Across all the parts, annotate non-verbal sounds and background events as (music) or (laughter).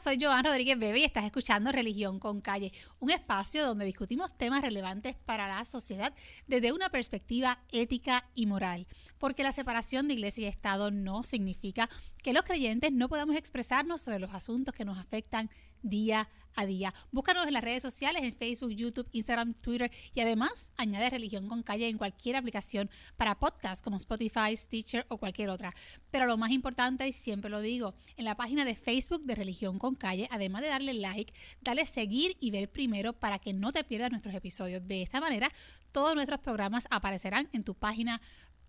soy Joan Rodríguez Bebe y estás escuchando Religión con Calle, un espacio donde discutimos temas relevantes para la sociedad desde una perspectiva ética y moral, porque la separación de iglesia y Estado no significa que los creyentes no podamos expresarnos sobre los asuntos que nos afectan día a día. Búscanos en las redes sociales, en Facebook, YouTube, Instagram, Twitter y además añade Religión con Calle en cualquier aplicación para podcast como Spotify, Stitcher o cualquier otra. Pero lo más importante, y siempre lo digo, en la página de Facebook de Religión con Calle, además de darle like, dale seguir y ver primero para que no te pierdas nuestros episodios. De esta manera, todos nuestros programas aparecerán en tu página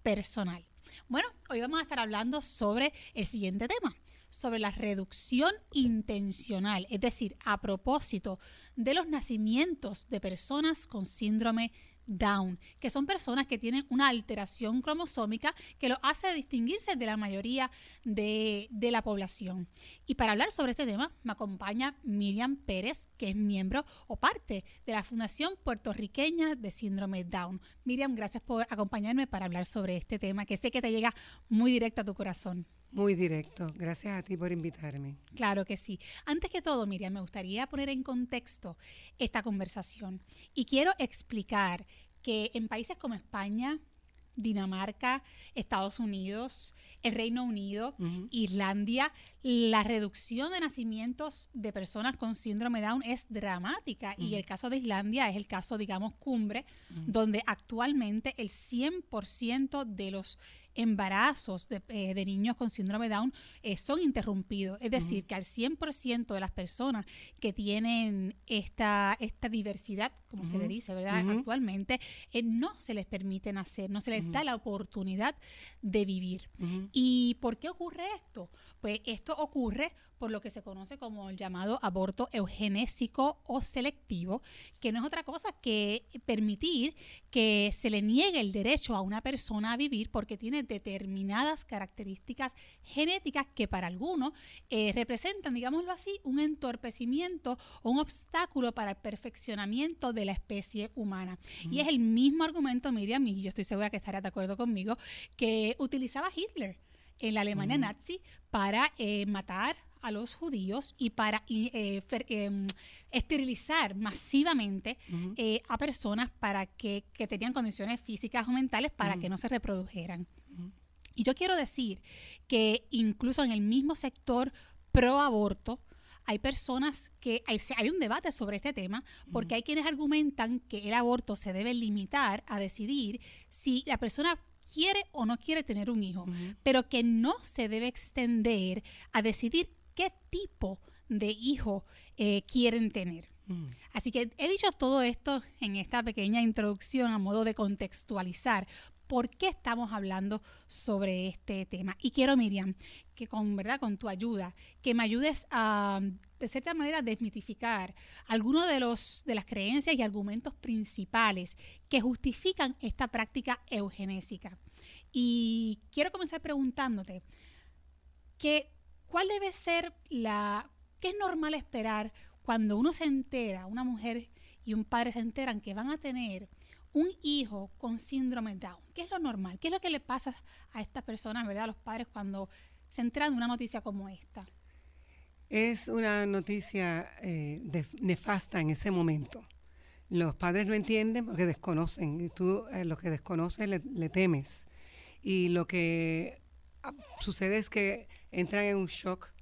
personal. Bueno, hoy vamos a estar hablando sobre el siguiente tema, sobre la reducción intencional, es decir, a propósito de los nacimientos de personas con síndrome Down, que son personas que tienen una alteración cromosómica que lo hace distinguirse de la mayoría de, de, la población. Y para hablar sobre este tema me acompaña Miriam Pérez, que es miembro o parte de la Fundación Puertorriqueña de Síndrome Down. Miriam, gracias por acompañarme para hablar sobre este tema que sé que te llega muy directo a tu corazón. Muy directo. Gracias a ti por invitarme. Claro que sí. Antes que todo, Miriam, me gustaría poner en contexto esta conversación y quiero explicar que en países como España, Dinamarca, Estados Unidos, el Reino Unido, uh -huh. Islandia, la reducción de nacimientos de personas con síndrome Down es dramática uh -huh. y el caso de Islandia es el caso, digamos, cumbre, uh -huh. donde actualmente el 100% de los embarazos de, eh, de, niños con síndrome Down eh, son interrumpidos. Es decir, que al 100% de las personas que tienen esta, esta diversidad, como se le dice, ¿verdad? Actualmente, eh, no se les permite nacer, no se les da la oportunidad de vivir. ¿Y por qué ocurre esto? Pues esto ocurre por lo que se conoce como el llamado aborto eugenésico o selectivo, que no es otra cosa que permitir que se le niegue el derecho a una persona a vivir porque tiene determinadas características genéticas que para algunos eh, representan, digámoslo así, un entorpecimiento o un obstáculo para el perfeccionamiento de la especie humana. Mm. Y es el mismo argumento, Miriam, y yo estoy segura que estarás de acuerdo conmigo, que utilizaba Hitler en la Alemania mm. nazi para eh, matar a los judíos y para eh, fer, eh, esterilizar masivamente uh -huh. eh, a personas para que, que, tenían condiciones físicas o mentales para uh -huh. que no se reprodujeran. Uh -huh. Y yo quiero decir que incluso en el mismo sector pro aborto, hay personas que hay, hay, un debate sobre este tema porque hay quienes argumentan que el aborto se debe limitar a decidir si la persona quiere o no quiere tener un hijo, pero que no se debe extender a decidir qué tipo de hijo eh, quieren tener. Mm. Así que he dicho todo esto en esta pequeña introducción a modo de contextualizar por qué estamos hablando sobre este tema. Y quiero, Miriam, que con verdad, con tu ayuda, que me ayudes a, de cierta manera, desmitificar algunos de los de las creencias y argumentos principales que justifican esta práctica eugenésica. Y quiero comenzar preguntándote que ¿Cuál debe ser la... ¿Qué es normal esperar cuando uno se entera, una mujer y un padre se enteran que van a tener un hijo con síndrome Down? ¿Qué es lo normal? ¿Qué es lo que le pasa a estas personas, verdad, a los padres cuando se enteran de una noticia como esta? Es una noticia eh, de, nefasta en ese momento. Los padres no entienden porque desconocen. Y tú, eh, lo que desconoces, le, temes. Y lo que sucede es que entran en un shock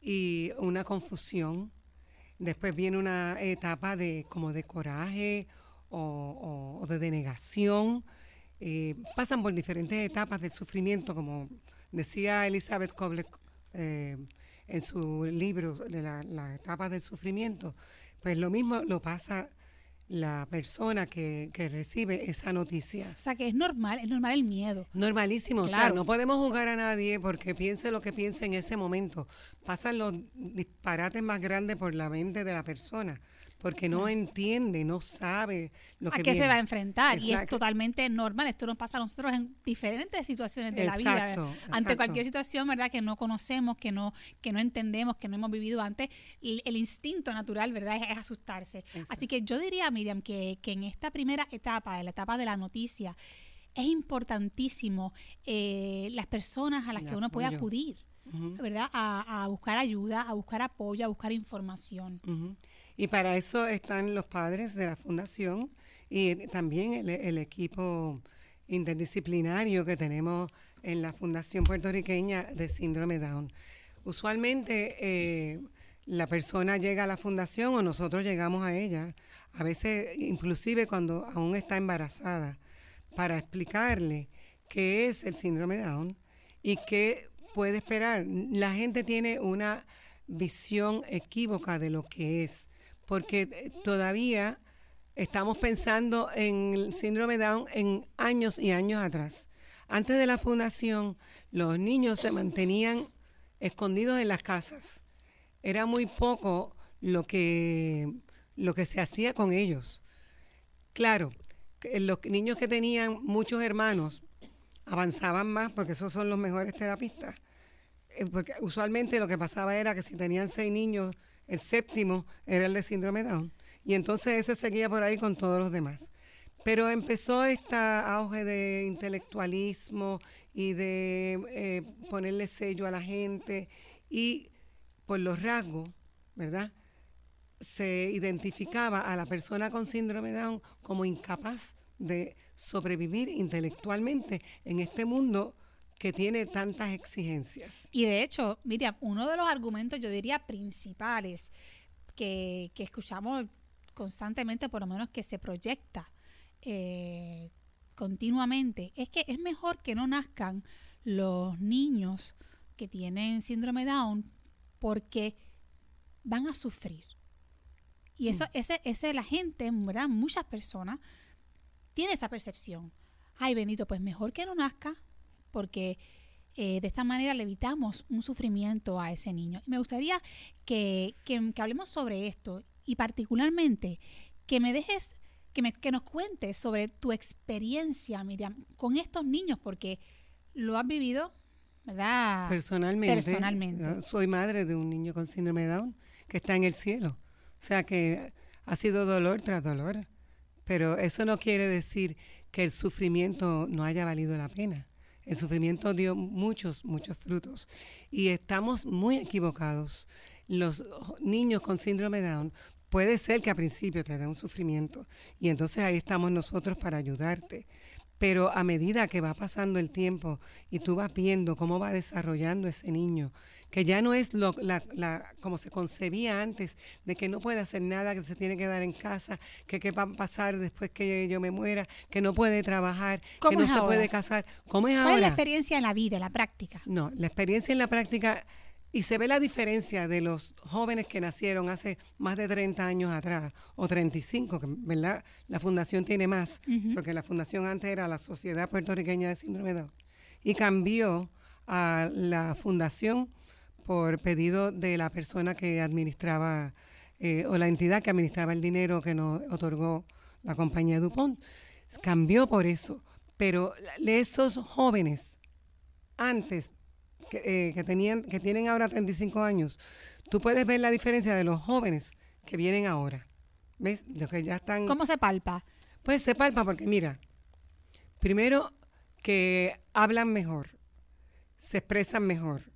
y una confusión. Después viene una etapa de como de coraje o de denegación. Eh, pasan por diferentes etapas del sufrimiento, como decía Elizabeth Kobler eh, en su libro de la, la etapa del sufrimiento. Pues lo mismo lo pasa la persona que, que, recibe esa noticia. O sea, que es normal, es normal el miedo. Normalísimo, claro. o sea, no podemos juzgar a nadie porque piense lo que piense en ese momento. Pasan los disparates más grandes por la mente de la persona porque no entiende, no sabe lo que a qué viene. se va a enfrentar exacto. y es totalmente normal. Esto nos pasa a nosotros en diferentes situaciones de exacto, la vida. Exacto. Ante cualquier situación, ¿verdad? Que no conocemos, que no que no entendemos, que no hemos vivido antes, el, el instinto natural, ¿verdad? Es, es asustarse. Así que yo diría, Miriam, que, que en esta primera etapa, en la etapa de la noticia, es importantísimo eh, las personas a las que uno puede acudir. ¿verdad? A, buscar ayuda, a buscar apoyo, a buscar información. Y para eso están los padres de la fundación y también el, equipo interdisciplinario que tenemos en la Fundación Puertorriqueña de Síndrome Down. Usualmente eh, la persona llega a la fundación o nosotros llegamos a ella, a veces inclusive cuando aún está embarazada, para explicarle qué es el síndrome Down y qué puede esperar. La gente tiene una visión equívoca de lo que es, porque eh, todavía estamos pensando en el síndrome Down en años y años atrás. Antes de la fundación, los niños se mantenían escondidos en las casas. Era muy poco lo que, lo que se hacía con ellos. Claro, los niños que tenían muchos hermanos avanzaban más porque esos son los mejores terapistas. Eh, porque usualmente lo que pasaba era que si tenían seis niños, el séptimo era el de síndrome Down. Y entonces ese seguía por ahí con todos los demás. Pero empezó este auge de intelectualismo y de eh, ponerle sello a la gente y por los rasgos, ¿verdad? Se identificaba a la persona con síndrome Down como incapaz de sobrevivir intelectualmente en este mundo que tiene tantas exigencias. Y de hecho, Miriam, uno de los argumentos, yo diría, principales que, escuchamos constantemente, por lo menos que se proyecta eh, continuamente, es que es mejor que no nazcan los niños que tienen síndrome Down porque van a sufrir. Y eso, mm. ese, ese, la gente, ¿verdad? Muchas personas tiene esa percepción. Ay, bendito, pues mejor que no nazca, porque eh, de esta manera le evitamos un sufrimiento a ese niño. Y me gustaría que, hablemos sobre esto y particularmente que me dejes, que, me, que nos cuentes sobre tu experiencia, Miriam, con estos niños, porque lo has vivido, ¿verdad? Personalmente. Personalmente. Soy madre de un niño con síndrome de Down que está en el cielo. O sea que ha sido dolor tras dolor. Pero eso no quiere decir que el sufrimiento no haya valido la pena. El sufrimiento dio muchos, muchos frutos. Y estamos muy equivocados. Los niños con síndrome Down puede ser que a principio te den un sufrimiento y entonces ahí estamos nosotros para ayudarte. Pero a medida que va pasando el tiempo y tú vas viendo cómo va desarrollando ese niño, que ya no es lo, la, la, como se concebía antes, de que no puede hacer nada, que se tiene que dar en casa, que qué va a pasar después que yo me muera, que no puede trabajar, que no se puede casar. ¿Cómo es ¿Cuál ahora? es la experiencia en la vida, en la práctica? No, la experiencia en la práctica, y se ve la diferencia de los jóvenes que nacieron hace más de 30 años atrás, o 35, que ¿verdad? La fundación tiene más, porque la fundación antes era la Sociedad Puertorriqueña de Síndrome de Down, y cambió a la fundación por pedido de la persona que administraba eh, o la entidad que administraba el dinero que nos otorgó la compañía DuPont. Cambió por eso. Pero esos jóvenes, antes, que, eh, tenían, que tienen ahora 35 años, tú puedes ver la diferencia de los jóvenes que vienen ahora. ¿Ves? Los que ya están... ¿Cómo se palpa? Pues se palpa porque, mira, primero que hablan mejor, se expresan mejor,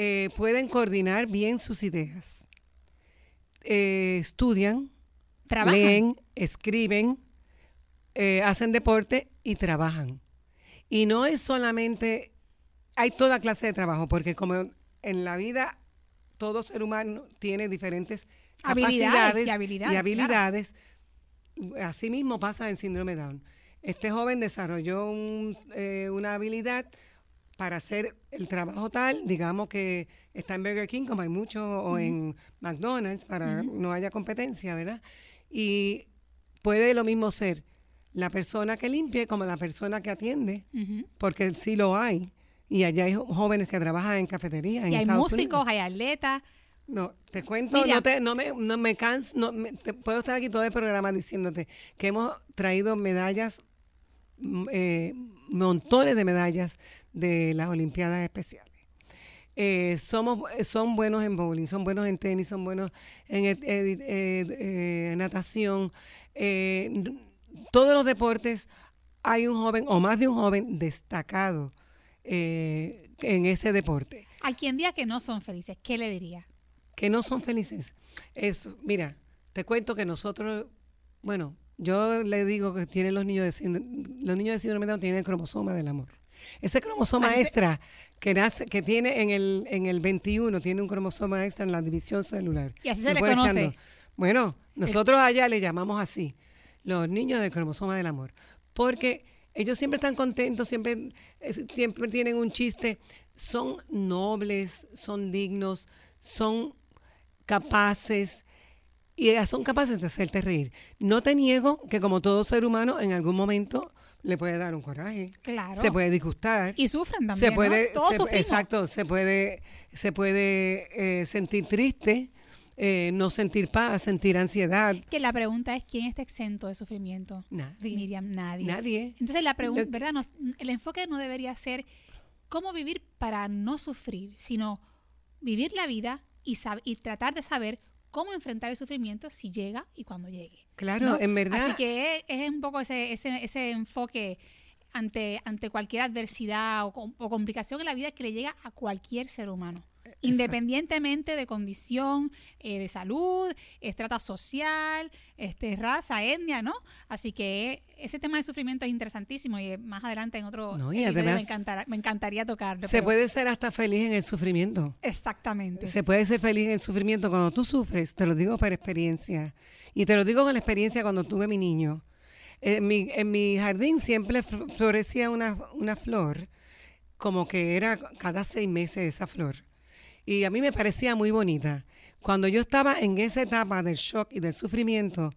eh, pueden coordinar bien sus ideas. Eh, estudian, leen, escriben, eh, hacen deporte y trabajan. Y no es solamente, hay toda clase de trabajo, porque como en la vida todo ser humano tiene diferentes capacidades y habilidades, y habilidades así mismo pasa en síndrome Down. Este joven desarrolló una habilidad para hacer el trabajo tal, digamos que está en Burger King, como hay mucho, o en McDonald's, para no haya competencia, ¿verdad? Y puede lo mismo ser la persona que limpie como la persona que atiende, porque sí lo hay. Y allá hay jóvenes que trabajan en cafetería. y hay músicos, hay atletas. No, te cuento, no, te, no, me, no me canso, no, puedo estar aquí todo el programa diciéndote que hemos traído medallas, eh, montones de medallas de las Olimpiadas Especiales. Eh, somos, son buenos en bowling, son buenos en tenis, son buenos en eh, natación. Eh, todos los deportes hay un joven o más de un joven destacado en ese deporte. A quien diga que no son felices, ¿qué le diría? Que no son felices. Es, mira, te cuento que nosotros, bueno, yo le digo que tienen los niños de síndrome, los niños de síndrome de Down tienen el cromosoma del amor. Ese cromosoma extra que nace, que tiene en el, en el 21, tiene un cromosoma extra en la división celular. Y así se le conoce. Bueno, nosotros allá le llamamos así, los niños del cromosoma del amor. Porque ellos siempre están contentos, siempre, siempre tienen un chiste, son nobles, son dignos, son capaces y son capaces de hacerte reír. No te niego que como todo ser humano en algún momento le puede dar un coraje. Claro. Se puede disgustar. Y sufren también. Se puede, ¿no? exacto, se puede, se puede eh, sentir triste, eh, no sentir paz, sentir ansiedad. Que la pregunta es quién está exento de sufrimiento. Nadie. Miriam, nadie. Nadie. Entonces la pregunta, ¿verdad? el enfoque no debería ser cómo vivir para no sufrir, sino vivir la vida y, y tratar de saber cómo enfrentar el sufrimiento si llega y cuando llegue. Claro, en verdad. Así que es, un poco ese, ese, ese enfoque ante, ante cualquier adversidad o, complicación en la vida que le llega a cualquier ser humano. Independientemente de condición, eh, de salud, estrata social, este, raza, etnia, ¿no? Así que ese tema de sufrimiento es interesantísimo y más adelante en otro no, me, me encantaría tocar. Se puede ser hasta feliz en el sufrimiento. Exactamente. Se puede ser feliz en el sufrimiento cuando tú sufres, te lo digo por experiencia. Y te lo digo con la experiencia cuando tuve mi niño. En mi, en mi jardín siempre florecía una, una flor, como que era cada seis meses esa flor y a mí me parecía muy bonita. Cuando yo estaba en esa etapa del shock y del sufrimiento,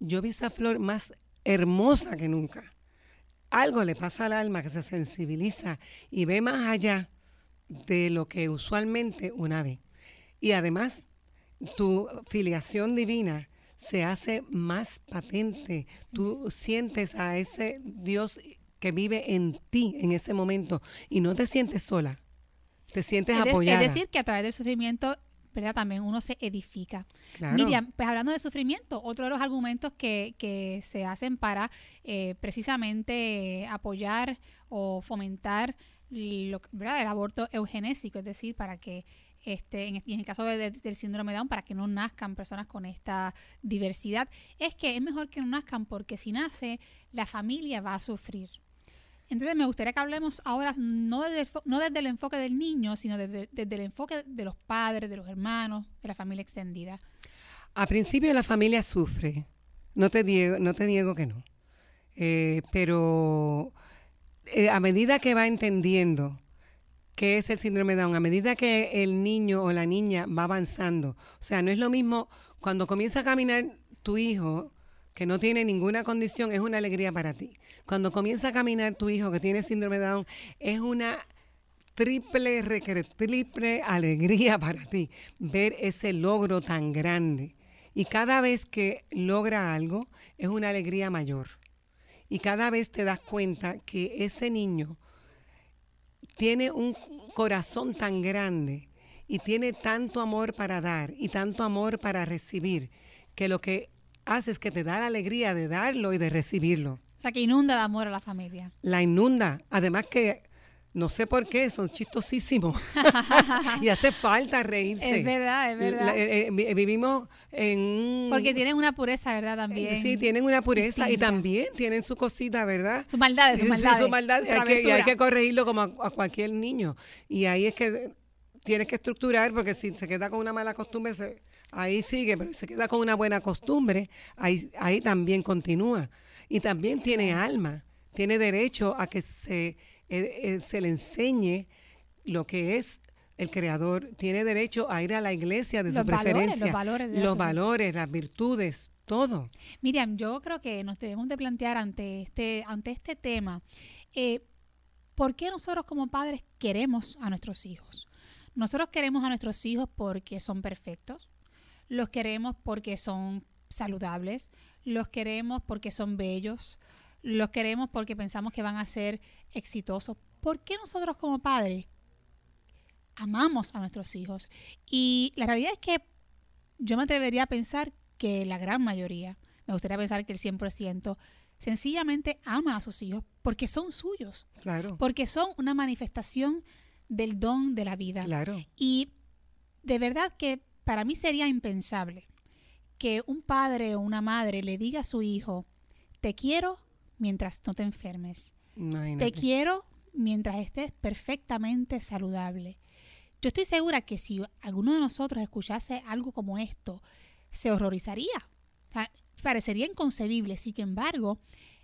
yo vi esa flor más hermosa que nunca. Algo le pasa al alma que se sensibiliza y ve más allá de lo que usualmente una ve. Y además, tu filiación divina se hace más patente. Tú sientes a ese Dios que vive en ti en ese momento y no te sientes sola. Te sientes apoyada. Es decir, que a través del sufrimiento ¿verdad? También uno se edifica. Miriam, pues hablando de sufrimiento, otro de los argumentos que, que se hacen para eh, precisamente apoyar o fomentar lo, ¿verdad? el aborto eugenésico, es decir, para que este, en, en el caso del síndrome de Down, para que no nazcan personas con esta diversidad, es que es mejor que no nazcan porque si nace, la familia va a sufrir. Entonces me gustaría que hablemos ahora no desde, no desde el enfoque del niño, sino desde, el enfoque de los padres, de los hermanos, de la familia extendida. A principio la familia sufre, no te niego, no te niego que no, eh, pero eh, a medida que va entendiendo qué es el síndrome de Down, a medida que el niño o la niña va avanzando, o sea, no es lo mismo cuando comienza a caminar tu hijo que no tiene ninguna condición, es una alegría para ti. Cuando comienza a caminar tu hijo que tiene síndrome de Down, es una triple, triple alegría (laughs) para ti ver ese logro tan grande. Y cada vez que logra algo, es una alegría mayor. Y cada vez te das cuenta que ese niño tiene un corazón tan grande y tiene tanto amor para dar y tanto amor para recibir, que lo que haces que te da la alegría de darlo y de recibirlo. O sea, que inunda de amor a la familia. La inunda. Además que, no sé por qué, son chistosísimos. (laughs) y hace falta reírse. Es verdad, es verdad. Eh, eh, vivimos en... Porque tienen una pureza, ¿verdad? También. sí, tienen una pureza y también tienen su cosita, ¿verdad? Su maldad, su maldad. su maldad. y, hay que, corregirlo como a cualquier niño. Y ahí es que tienes que estructurar, porque si se queda con una mala costumbre, se ahí sigue, pero se queda con una buena costumbre, ahí, ahí también continúa. Y también tiene alma, tiene derecho a que se, eh, eh, se le enseñe lo que es el creador, tiene derecho a ir a la iglesia de su preferencia, los valores, los valores, las virtudes, todo. Miriam, yo creo que nos debemos de plantear ante este, ante este tema, eh, ¿por qué nosotros como padres queremos a nuestros hijos? Nosotros queremos a nuestros hijos porque son perfectos, los queremos porque son saludables, los queremos porque son bellos, los queremos porque pensamos que van a ser exitosos. ¿Por qué nosotros como padres amamos a nuestros hijos? Y la realidad es que yo me atrevería a pensar que la gran mayoría, me gustaría pensar que el 100%, sencillamente ama a sus hijos porque son suyos. Claro. Porque son una manifestación del don de la vida. Claro. Y de verdad que para mí sería impensable que un padre o una madre le diga a su hijo, te quiero mientras no te enfermes. Imagínate. Te quiero mientras estés perfectamente saludable. Yo estoy segura que si alguno de nosotros escuchase algo como esto, se horrorizaría. Parecería inconcebible. Sin embargo,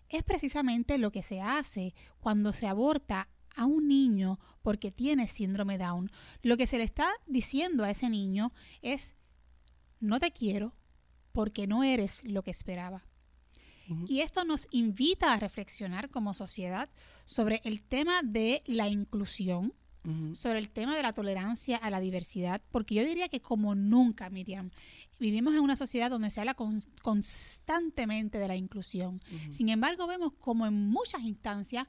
es precisamente lo que se hace cuando se aborta a un niño porque tiene síndrome Down. Lo que se le está diciendo a ese niño es, no te quiero porque no eres lo que esperaba. Y esto nos invita a reflexionar como sociedad sobre el tema de la inclusión, sobre el tema de la tolerancia a la diversidad, porque yo diría que como nunca, Miriam, vivimos en una sociedad donde se habla con- constantemente de la inclusión. Sin embargo, vemos como en muchas instancias,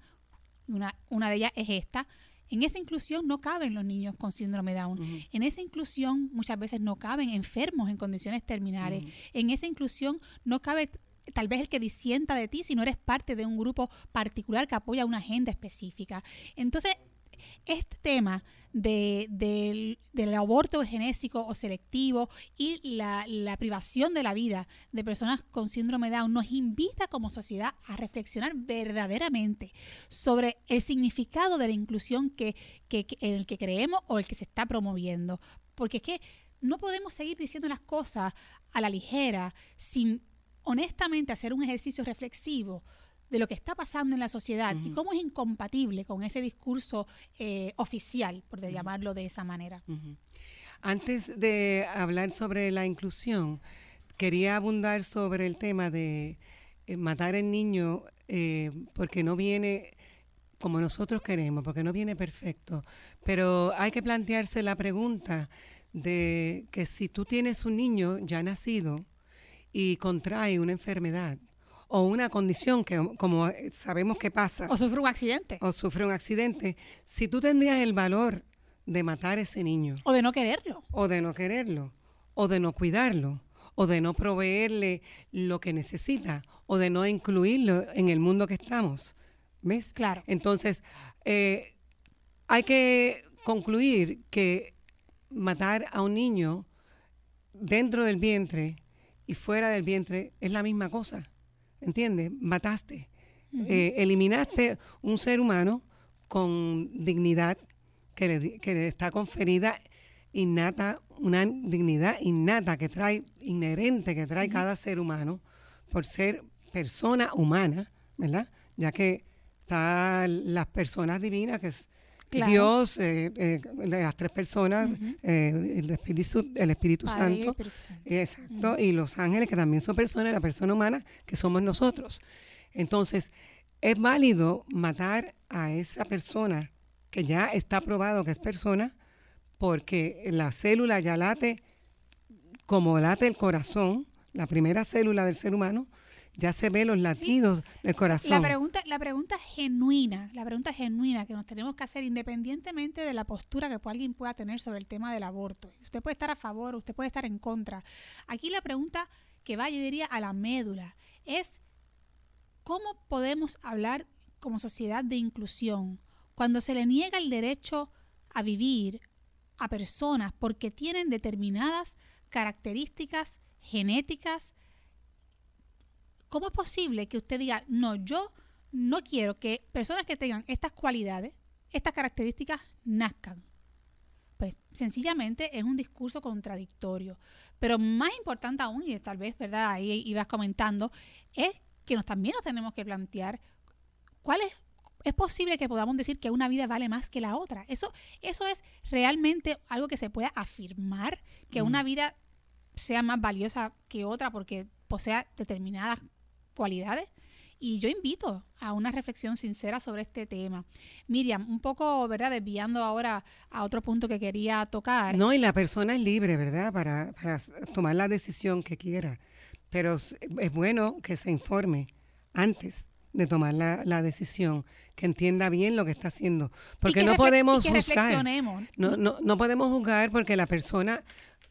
una, una de ellas es esta, en esa inclusión no caben los niños con síndrome Down. En esa inclusión muchas veces no caben enfermos en condiciones terminales. En esa inclusión no cabe tal vez el que disienta de ti si no eres parte de un grupo particular que apoya una agenda específica. Entonces, este tema de- del, aborto genésico o selectivo y la, privación de la vida de personas con síndrome Down nos invita como sociedad a reflexionar verdaderamente sobre el significado de la inclusión que- que- en el que creemos o el que se está promoviendo. Porque es que no podemos seguir diciendo las cosas a la ligera sin honestamente hacer un ejercicio reflexivo de lo que está pasando en la sociedad y cómo es incompatible con ese discurso eh, oficial, por de llamarlo de esa manera. Antes de hablar sobre la inclusión, quería abundar sobre el tema de eh, matar al niño eh, porque no viene como nosotros queremos, porque no viene perfecto. Pero hay que plantearse la pregunta de que si tú tienes un niño ya nacido y contrae una enfermedad o una condición que como eh, sabemos que pasa O sufre un accidente. o sufre un accidente, si tú tendrías el valor de matar a ese niño O de no quererlo. o de no quererlo, o de no cuidarlo, o de no proveerle lo que necesita, o de no incluirlo en el mundo que estamos. ¿Ves? Claro. Entonces, eh, hay que concluir que matar a un niño dentro del vientre y fuera del vientre es la misma cosa. ¿Entiendes? Mataste. Eh, eliminaste un ser humano con dignidad que le, que le está conferida innata, una dignidad innata que trae, inherente que trae cada ser humano por ser persona humana, ¿verdad? Ya que están las personas divinas, que Claro. Dios, eh, eh, las tres personas, eh, el Espíritu, el Espíritu Padre Santo, Espíritu Santo. Exacto, y los ángeles que también son personas, la persona humana que somos nosotros. Entonces, es válido matar a esa persona que ya está probado que es persona porque la célula ya late como late el corazón, la primera célula del ser humano, ya se ve los latidos del corazón. La pregunta, la pregunta genuina, la pregunta genuina que nos tenemos que hacer independientemente de la postura que alguien pueda tener sobre el tema del aborto. Usted puede estar a favor, usted puede estar en contra. Aquí la pregunta que va, yo diría, a la médula es ¿cómo podemos hablar como sociedad de inclusión cuando se le niega el derecho a vivir a personas porque tienen determinadas características genéticas? ¿Cómo es posible que usted diga, no, yo no quiero que personas que tengan estas cualidades, estas características, nazcan? Pues sencillamente es un discurso contradictorio. Pero más importante aún, y tal vez, ¿verdad? Ahí ibas comentando, es que nos, también nos tenemos que plantear cuál es, es posible que podamos decir que una vida vale más que la otra. Eso, eso es realmente algo que se pueda afirmar, que Mm. una vida sea más valiosa que otra porque posea determinadas cualidades. Y yo invito a una reflexión sincera sobre este tema. Miriam, un poco, ¿verdad? Desviando ahora a otro punto que quería tocar. No, y la persona es libre, ¿verdad? Para, para tomar la decisión que quiera. Pero es bueno que se informe antes de tomar la, la decisión, que entienda bien lo que está haciendo. Porque que no podemos juzgar. No, no, no podemos juzgar porque la persona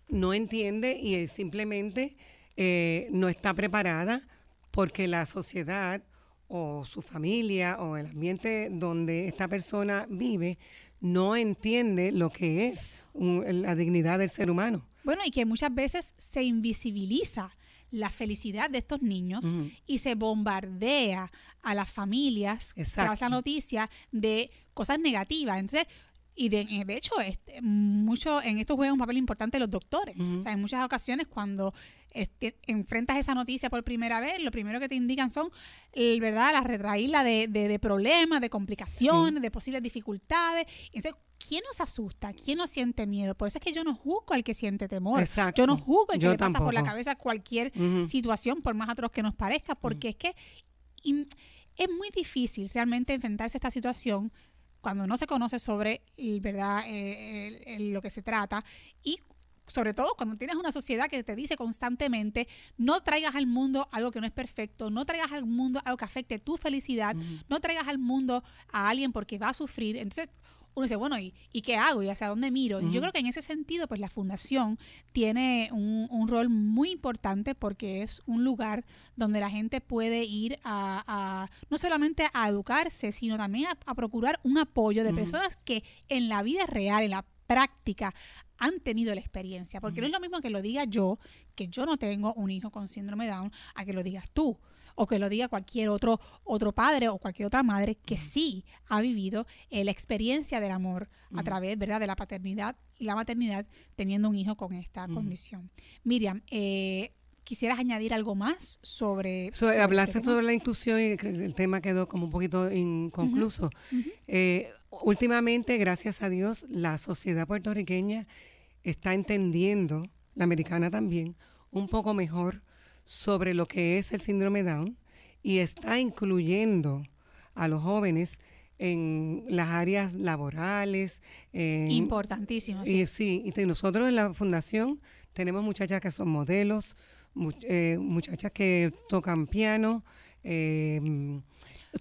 no entiende y simplemente eh, no está preparada porque la sociedad o su familia o el ambiente donde esta persona vive no entiende lo que es la dignidad del ser humano. Bueno, y que muchas veces se invisibiliza la felicidad de estos niños y se bombardea a las familias tras la noticia de cosas negativas. Entonces, y de, eh, de hecho, este, mucho en esto juega un papel importante los doctores. O sea, en muchas ocasiones cuando este, enfrentas esa noticia por primera vez, lo primero que te indican son, el, ¿verdad?, la retraída de, de, problemas, de complicaciones, de posibles dificultades. Entonces, ¿quién nos asusta? ¿Quién nos siente miedo? Por eso es que yo no juzgo al que siente temor. Yo no juzgo al que le pasa por la cabeza cualquier situación, por más atroz que nos parezca, porque es que es muy difícil realmente enfrentarse a esta situación cuando no se conoce sobre verdad eh, lo que se trata. Y sobre todo cuando tienes una sociedad que te dice constantemente, no traigas al mundo algo que no es perfecto, no traigas al mundo algo que afecte tu felicidad, no traigas al mundo a alguien porque va a sufrir. Entonces, uno dice, bueno, ¿y, qué hago? ¿Y hacia dónde miro? Yo creo que en ese sentido, pues la fundación tiene un, rol muy importante porque es un lugar donde la gente puede ir a, no solamente a educarse, sino también a, procurar un apoyo de personas que en la vida real, en la práctica, han tenido la experiencia. Porque no es lo mismo que lo diga yo, que yo no tengo un hijo con síndrome Down, a que lo digas tú o que lo diga cualquier otro, otro padre o cualquier otra madre que sí ha vivido eh, la experiencia del amor a través ¿verdad? de la paternidad y la maternidad teniendo un hijo con esta condición. Miriam, eh, ¿Quisieras añadir algo más sobre... Este hablaste sobre la inclusión y el tema quedó como un poquito inconcluso. Eh, últimamente, gracias a Dios, la sociedad puertorriqueña está entendiendo, la americana también, un poco mejor sobre lo que es el síndrome Down y está incluyendo a los jóvenes en las áreas laborales. Importantísimo. Sí. Y sí, y nosotros en la fundación tenemos muchachas que son modelos, eh, muchachas que tocan piano, eh,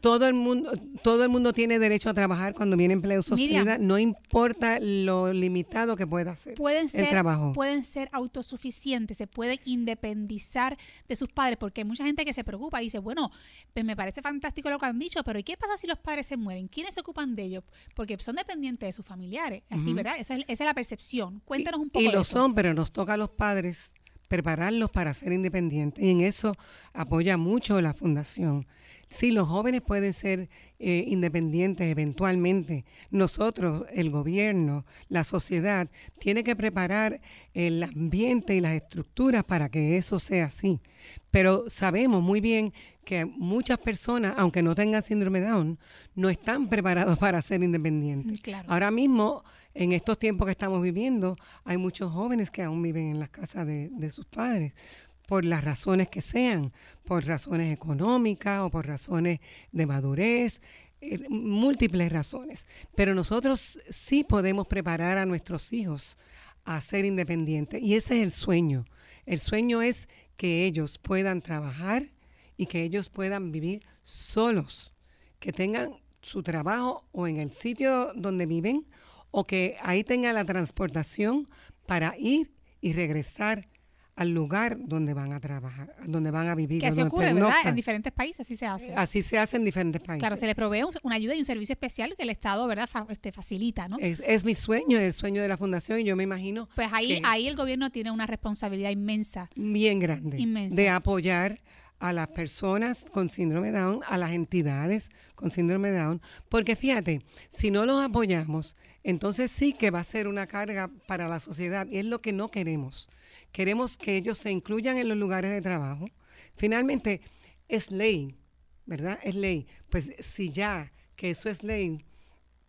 todo el mundo, todo el mundo tiene derecho a trabajar cuando viene empleo sostenible, no importa lo limitado que pueda ser pueden el trabajo. Pueden ser autosuficientes, se pueden independizar de sus padres, porque hay mucha gente que se preocupa y dice, bueno, pues me parece fantástico lo que han dicho, pero ¿y qué pasa si los padres se mueren? ¿Quiénes se ocupan de ellos? Porque son dependientes de sus familiares, así, ¿verdad? Esa es, la percepción. Cuéntanos un poco. Y lo son, pero nos toca a los padres prepararlos para ser independientes. Y en eso apoya mucho la fundación. Sí, los jóvenes pueden ser eh, independientes eventualmente. Nosotros, el gobierno, la sociedad, tiene que preparar el ambiente y las estructuras para que eso sea así. Pero sabemos muy bien que muchas personas, aunque no tengan síndrome Down, no están preparados (laughs) para ser independientes. Ahora mismo, en estos tiempos que estamos viviendo, hay muchos jóvenes que aún viven en las casas de, de sus padres por las razones que sean, por razones económicas o por razones de madurez, eh, múltiples razones. Pero nosotros sí podemos preparar a nuestros hijos a ser independientes y ese es el sueño. El sueño es que ellos puedan trabajar y que ellos puedan vivir solos, que tengan su trabajo o en el sitio donde viven o que ahí tengan la transportación para ir y regresar al lugar donde van a trabajar, donde van a vivir. Que así ocurre, ¿verdad? En diferentes países así se hace. Así se hace en diferentes países. Claro, se le provee una ayuda y un servicio especial que el Estado, ¿verdad?, este, facilita, ¿no? Es, mi sueño, el sueño de la fundación y yo me imagino... Pues ahí, ahí el gobierno tiene una responsabilidad inmensa. Bien grande. Inmensa. De apoyar a las personas con síndrome Down, a las entidades con síndrome Down, porque fíjate, si no los apoyamos, entonces sí que va a ser una carga para la sociedad y es lo que no queremos. Queremos que ellos se incluyan en los lugares de trabajo. Finalmente, es ley, ¿verdad? Es ley. Pues si ya que eso es ley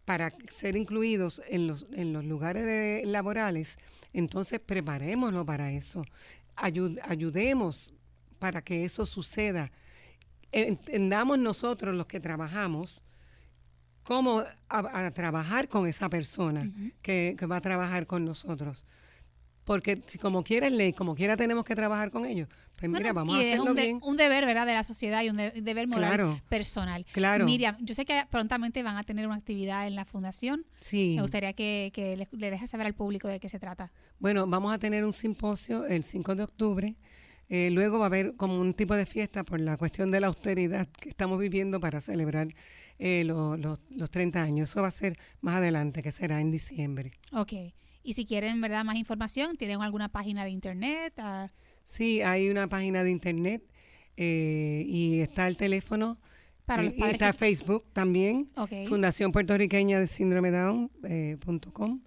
para ser incluidos en los, en los lugares laborales, entonces preparémoslo para eso. ayudemos para que eso suceda. Entendamos nosotros los que trabajamos cómo a, trabajar con esa persona que, que va a trabajar con nosotros porque si como quiera es ley, como quiera tenemos que trabajar con ellos. Pues mira, vamos a hacerlo un bien. un deber, ¿verdad?, de la sociedad y un, deber moral personal. Claro. Miriam, yo sé que prontamente van a tener una actividad en la fundación. Sí. Me gustaría que, le, le dejes saber al público de qué se trata. Bueno, vamos a tener un simposio el 5 de octubre Eh, luego va a haber como un tipo de fiesta por la cuestión de la austeridad que estamos viviendo para celebrar eh, los, los 30 años. Eso va a ser más adelante, que será en diciembre. Ok. Y si quieren, ¿verdad? Más información, ¿tienen alguna página de internet? Ah, Sí, hay una página de internet eh, y está el teléfono. Para los eh, y padres está que- Facebook también, Ok. Fundación Puertorriqueña de Síndrome Down eh, punto com,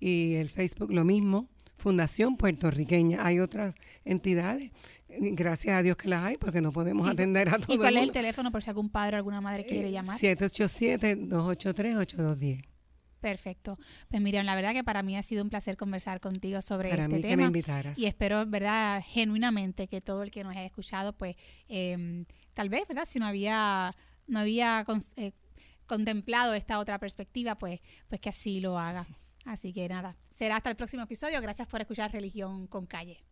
y el Facebook lo mismo, Fundación Puertorriqueña. Hay otras entidades, gracias a Dios que las hay, porque no podemos ¿Y- atender a todo ¿Y cuál el es el mundo. teléfono por si algún padre o alguna madre quiere Eh, llamar? 787-283-8210. Perfecto. Pues Miriam, la verdad que para mí ha sido un placer conversar contigo sobre Para este mí que me tema. invitaras. Y espero, ¿verdad? Genuinamente que todo el que nos haya escuchado, pues, eh, tal vez, ¿verdad? Si no había, no había eh, contemplado esta otra perspectiva, pues, pues que así lo haga. Así que nada, será hasta el próximo episodio. Gracias por escuchar Religión con Calle.